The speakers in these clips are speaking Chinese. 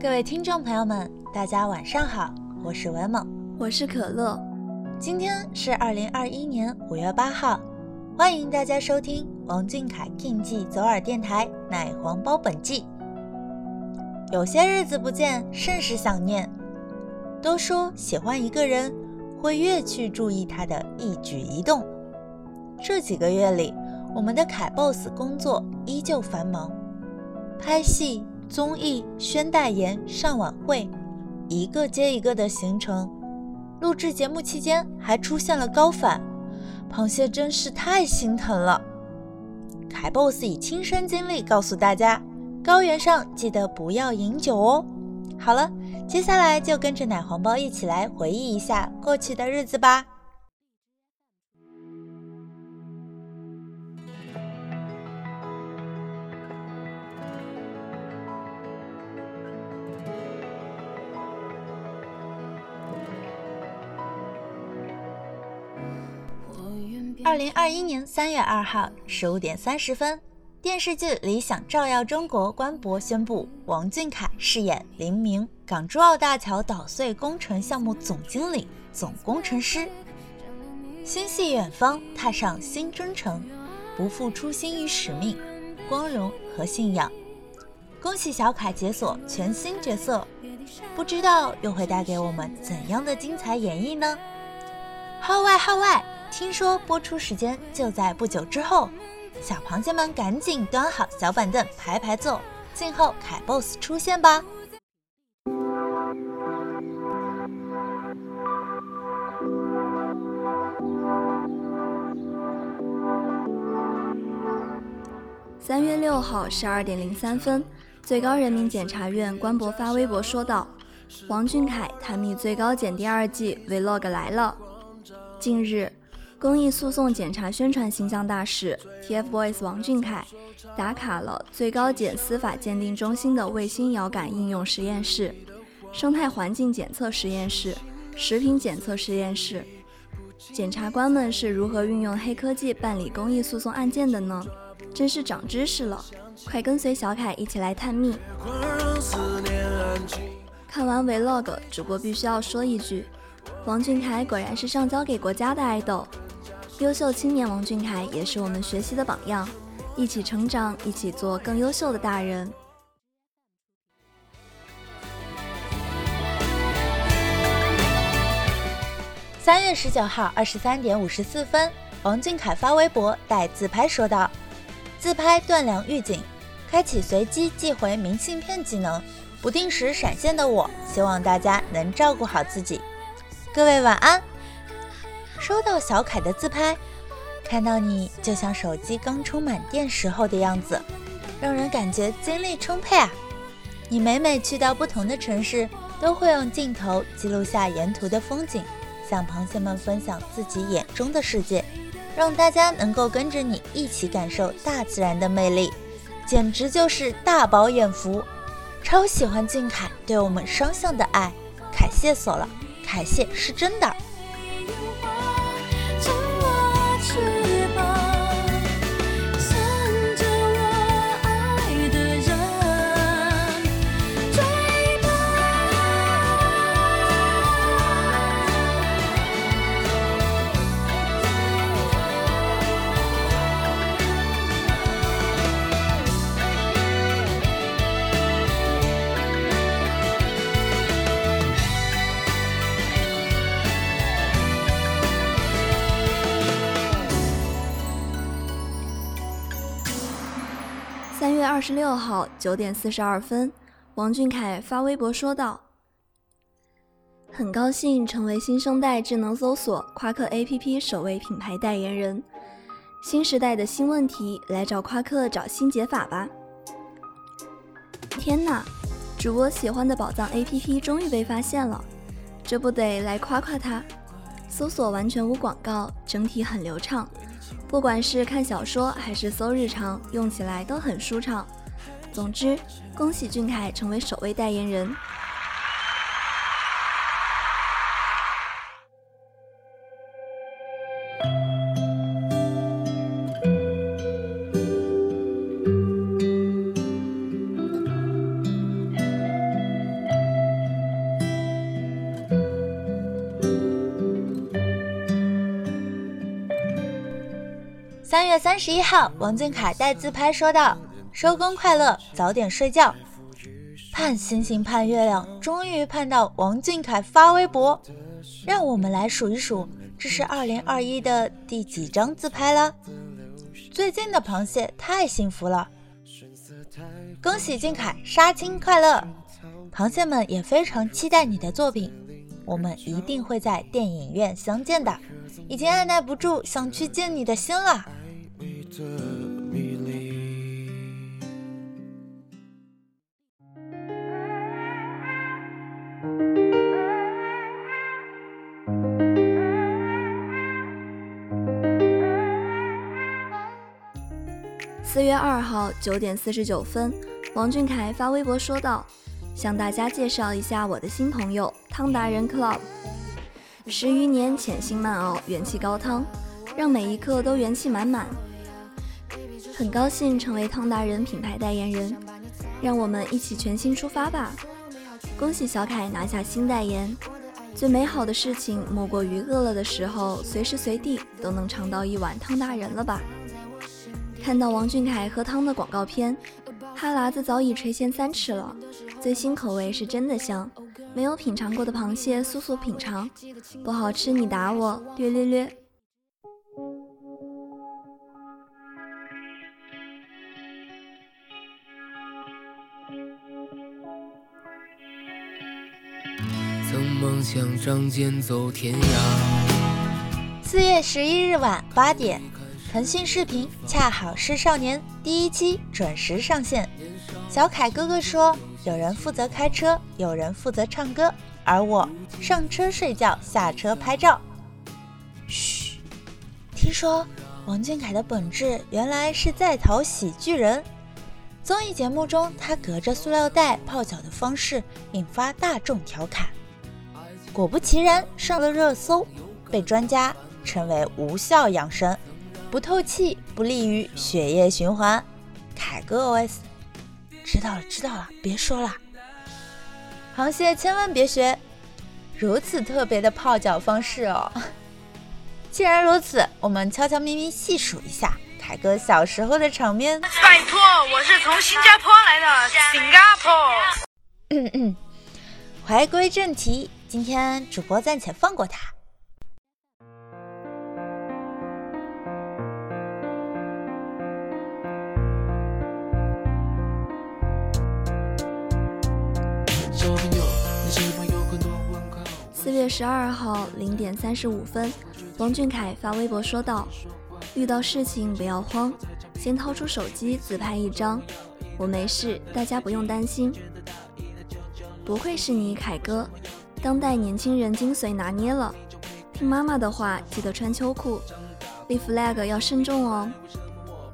各位听众朋友们，大家晚上好，我是文猛，我是可乐。今天是二零二一年五月八号，欢迎大家收听王俊凯 King 记左耳电台奶黄包本季。有些日子不见，甚是想念。都说喜欢一个人，会越去注意他的一举一动。这几个月里，我们的凯 boss 工作依旧繁忙，拍戏。综艺、宣代言、上晚会，一个接一个的行程。录制节目期间还出现了高反，螃蟹真是太心疼了。凯 boss 以亲身经历告诉大家：高原上记得不要饮酒哦。好了，接下来就跟着奶黄包一起来回忆一下过去的日子吧。二零二一年三月二号十五点三十分，电视剧《理想照耀中国》官博宣布，王俊凯饰演林明，港珠澳大桥捣碎工程项目总经理、总工程师。心系远方，踏上新征程，不负初心与使命，光荣和信仰。恭喜小凯解锁全新角色，不知道又会带给我们怎样的精彩演绎呢？号外号外！听说播出时间就在不久之后，小螃蟹们赶紧端好小板凳排排坐，静候凯 boss 出现吧。三月六号十二点零三分，最高人民检察院官博发微博说道：“王俊凯探秘最高检第二季 vlog 来了。”近日。公益诉讼检察宣传形象大使 TFBOYS 王俊凯打卡了最高检司法鉴定中心的卫星遥感应用实验室、生态环境检测实验室、食品检测实验室。检察官们是如何运用黑科技办理公益诉讼案件的呢？真是长知识了！快跟随小凯一起来探秘。看完 Vlog，主播必须要说一句：王俊凯果然是上交给国家的爱豆。优秀青年王俊凯也是我们学习的榜样，一起成长，一起做更优秀的大人。三月十九号二十三点五十四分，王俊凯发微博带自拍说道：“自拍断粮预警，开启随机寄回明信片技能，不定时闪现的我，希望大家能照顾好自己。各位晚安。”收到小凯的自拍，看到你就像手机刚充满电时候的样子，让人感觉精力充沛啊！你每每去到不同的城市，都会用镜头记录下沿途的风景，向螃蟹们分享自己眼中的世界，让大家能够跟着你一起感受大自然的魅力，简直就是大饱眼福！超喜欢俊凯对我们双向的爱，凯谢锁了，凯谢是真的。二十六号九点四十二分，王俊凯发微博说道：“很高兴成为新生代智能搜索夸克 APP 首位品牌代言人。新时代的新问题，来找夸克找新解法吧！”天哪，主播喜欢的宝藏 APP 终于被发现了，这不得来夸夸他？搜索完全无广告，整体很流畅。不管是看小说还是搜日常，用起来都很舒畅。总之，恭喜俊凯成为首位代言人。三月三十一号，王俊凯带自拍说道：“收工快乐，早点睡觉。”盼星星盼月亮，终于盼到王俊凯发微博。让我们来数一数，这是二零二一的第几张自拍了？最近的螃蟹太幸福了，恭喜俊凯杀青快乐！螃蟹们也非常期待你的作品，我们一定会在电影院相见的，已经按耐不住想去见你的心了。的迷离。四月二号九点四十九分，王俊凯发微博说道：“向大家介绍一下我的新朋友汤达人 Club，十余年潜心慢熬，元气高汤，让每一刻都元气满满。”很高兴成为汤达人品牌代言人，让我们一起全新出发吧！恭喜小凯拿下新代言。最美好的事情莫过于饿了的时候，随时随地都能尝到一碗汤达人了吧？看到王俊凯喝汤的广告片，哈喇子早已垂涎三尺了。最新口味是真的香，没有品尝过的螃蟹速速品尝，不好吃你打我，略略略。梦想仗剑走天涯。四月十一日晚八点，腾讯视频《恰好是少年》第一期准时上线。小凯哥哥说：“有人负责开车，有人负责唱歌，而我上车睡觉，下车拍照。”嘘，听说王俊凯的本质原来是在逃喜剧人。综艺节目中，他隔着塑料袋泡脚的方式引发大众调侃。果不其然，上了热搜，被专家称为无效养生，不透气，不利于血液循环。凯哥 OS，知道了，知道了，别说了。螃蟹千万别学如此特别的泡脚方式哦。既然如此，我们悄悄咪咪细数一下凯哥小时候的场面。拜托，我是从新加坡来的，新加坡。嗯嗯，回归正题。今天主播暂且放过他。四月十二号零点三十五分，王俊凯发微博说道：“遇到事情不要慌，先掏出手机自拍一张，我没事，大家不用担心。”不愧是你，凯哥。当代年轻人精髓拿捏了，听妈妈的话，记得穿秋裤，立 flag 要慎重哦。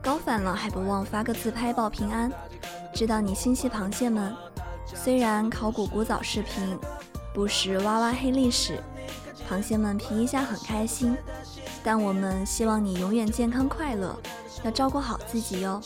高反了还不忘发个自拍报平安。知道你心系螃蟹们，虽然考古古早视频，不时挖挖黑历史，螃蟹们皮一下很开心，但我们希望你永远健康快乐，要照顾好自己哟。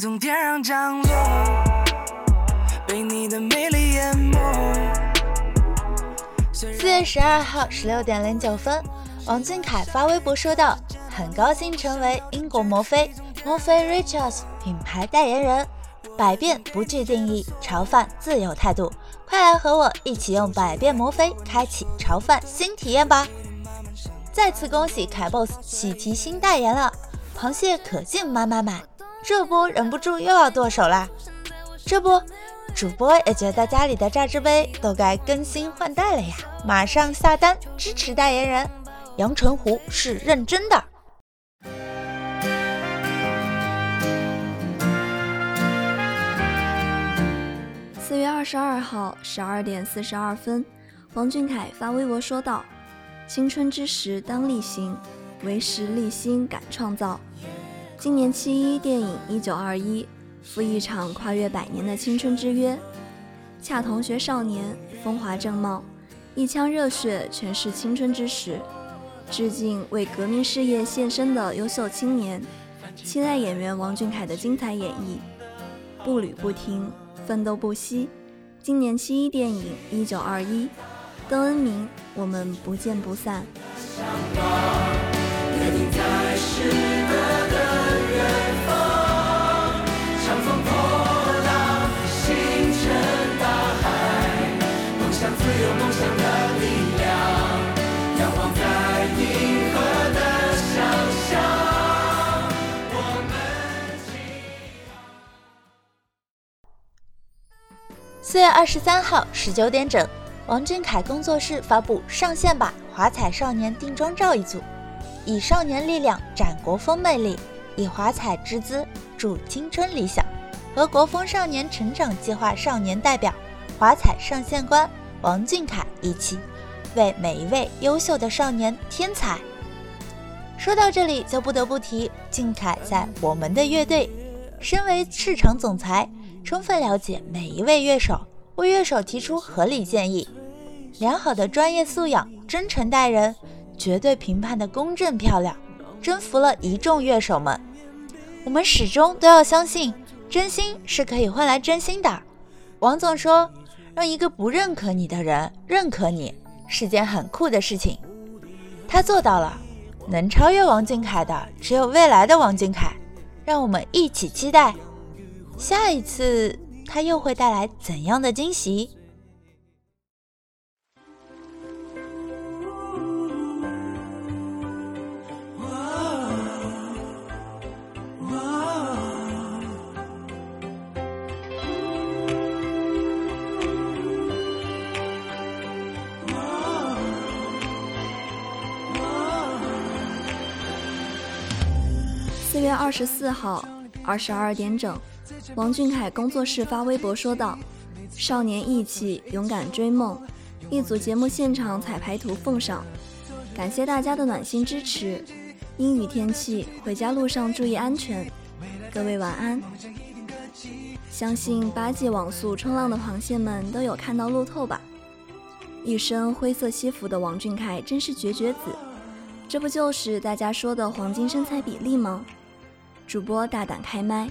从天上降落，被你的美丽淹没。四月十二号十六点零九分，王俊凯发微博说道：“很高兴成为英国摩飞摩飞 Richards 品牌代言人，百变不具定义，潮范自有态度。快来和我一起用百变摩飞开启潮范新体验吧！”再次恭喜凯 boss 喜提新代言了，螃蟹可劲买买买，这波忍不住又要剁手啦！这不，主播也觉得家里的榨汁杯都该更新换代了呀，马上下单支持代言人，阳澄湖是认真的。四月二十二号十二点四十二分，王俊凯发微博说道。青春之时当力行，为时立心敢创造。今年七一电影《一九二一》赴一场跨越百年的青春之约，恰同学少年风华正茂，一腔热血诠释青春之时，致敬为革命事业献身的优秀青年。期待演员王俊凯的精彩演绎，步履不停，奋斗不息。今年七一电影《一九二一》。邓恩铭，我们不见不散。四月二十三号十九点整。王俊凯工作室发布上线吧华彩少年定妆照一组，以少年力量展国风魅力，以华彩之姿助青春理想。和国风少年成长计划少年代表、华彩上线官王俊凯一起，为每一位优秀的少年添彩。说到这里，就不得不提俊凯在我们的乐队，身为市场总裁，充分了解每一位乐手，为乐手提出合理建议。良好的专业素养，真诚待人，绝对评判的公正漂亮，征服了一众乐手们。我们始终都要相信，真心是可以换来真心的。王总说，让一个不认可你的人认可你，是件很酷的事情。他做到了，能超越王俊凯的，只有未来的王俊凯。让我们一起期待，下一次他又会带来怎样的惊喜？四月二十四号二十二点整，王俊凯工作室发微博说道：“少年义气，勇敢追梦。”一组节目现场彩排图奉上，感谢大家的暖心支持。阴雨天气，回家路上注意安全。各位晚安。相信八戒网速冲浪的螃蟹们都有看到路透吧？一身灰色西服的王俊凯真是绝绝子，这不就是大家说的黄金身材比例吗？主播大胆开麦，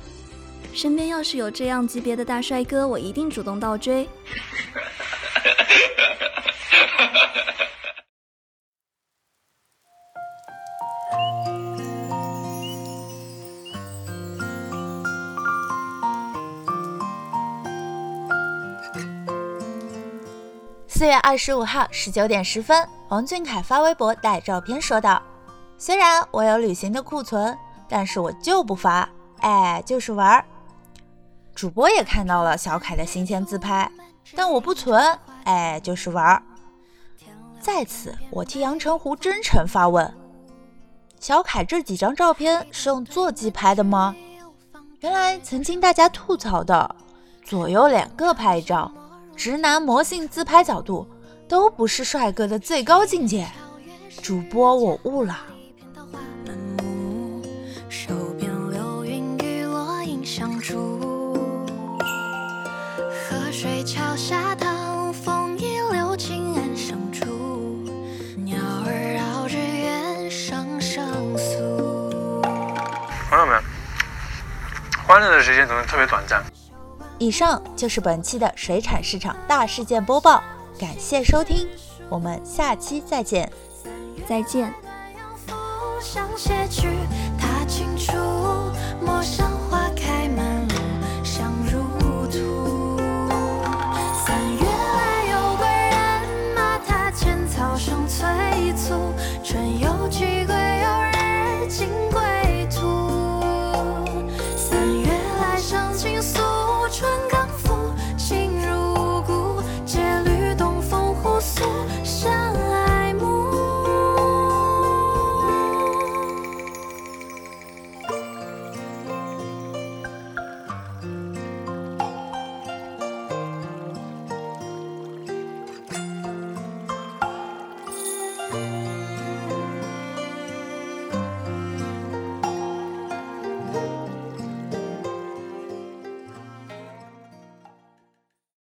身边要是有这样级别的大帅哥，我一定主动倒追。四月二十五号十九点十分，王俊凯发微博带照片说道：“虽然我有旅行的库存。”但是我就不发，哎，就是玩儿。主播也看到了小凯的新鲜自拍，但我不存，哎，就是玩儿。在此，我替阳澄湖真诚发问：小凯这几张照片是用座机拍的吗？原来曾经大家吐槽的左右两个拍一张，直男魔性自拍角度都不是帅哥的最高境界。主播，我悟了。欢乐的时间总是特别短暂。以上就是本期的水产市场大事件播报，感谢收听，我们下期再见。再见。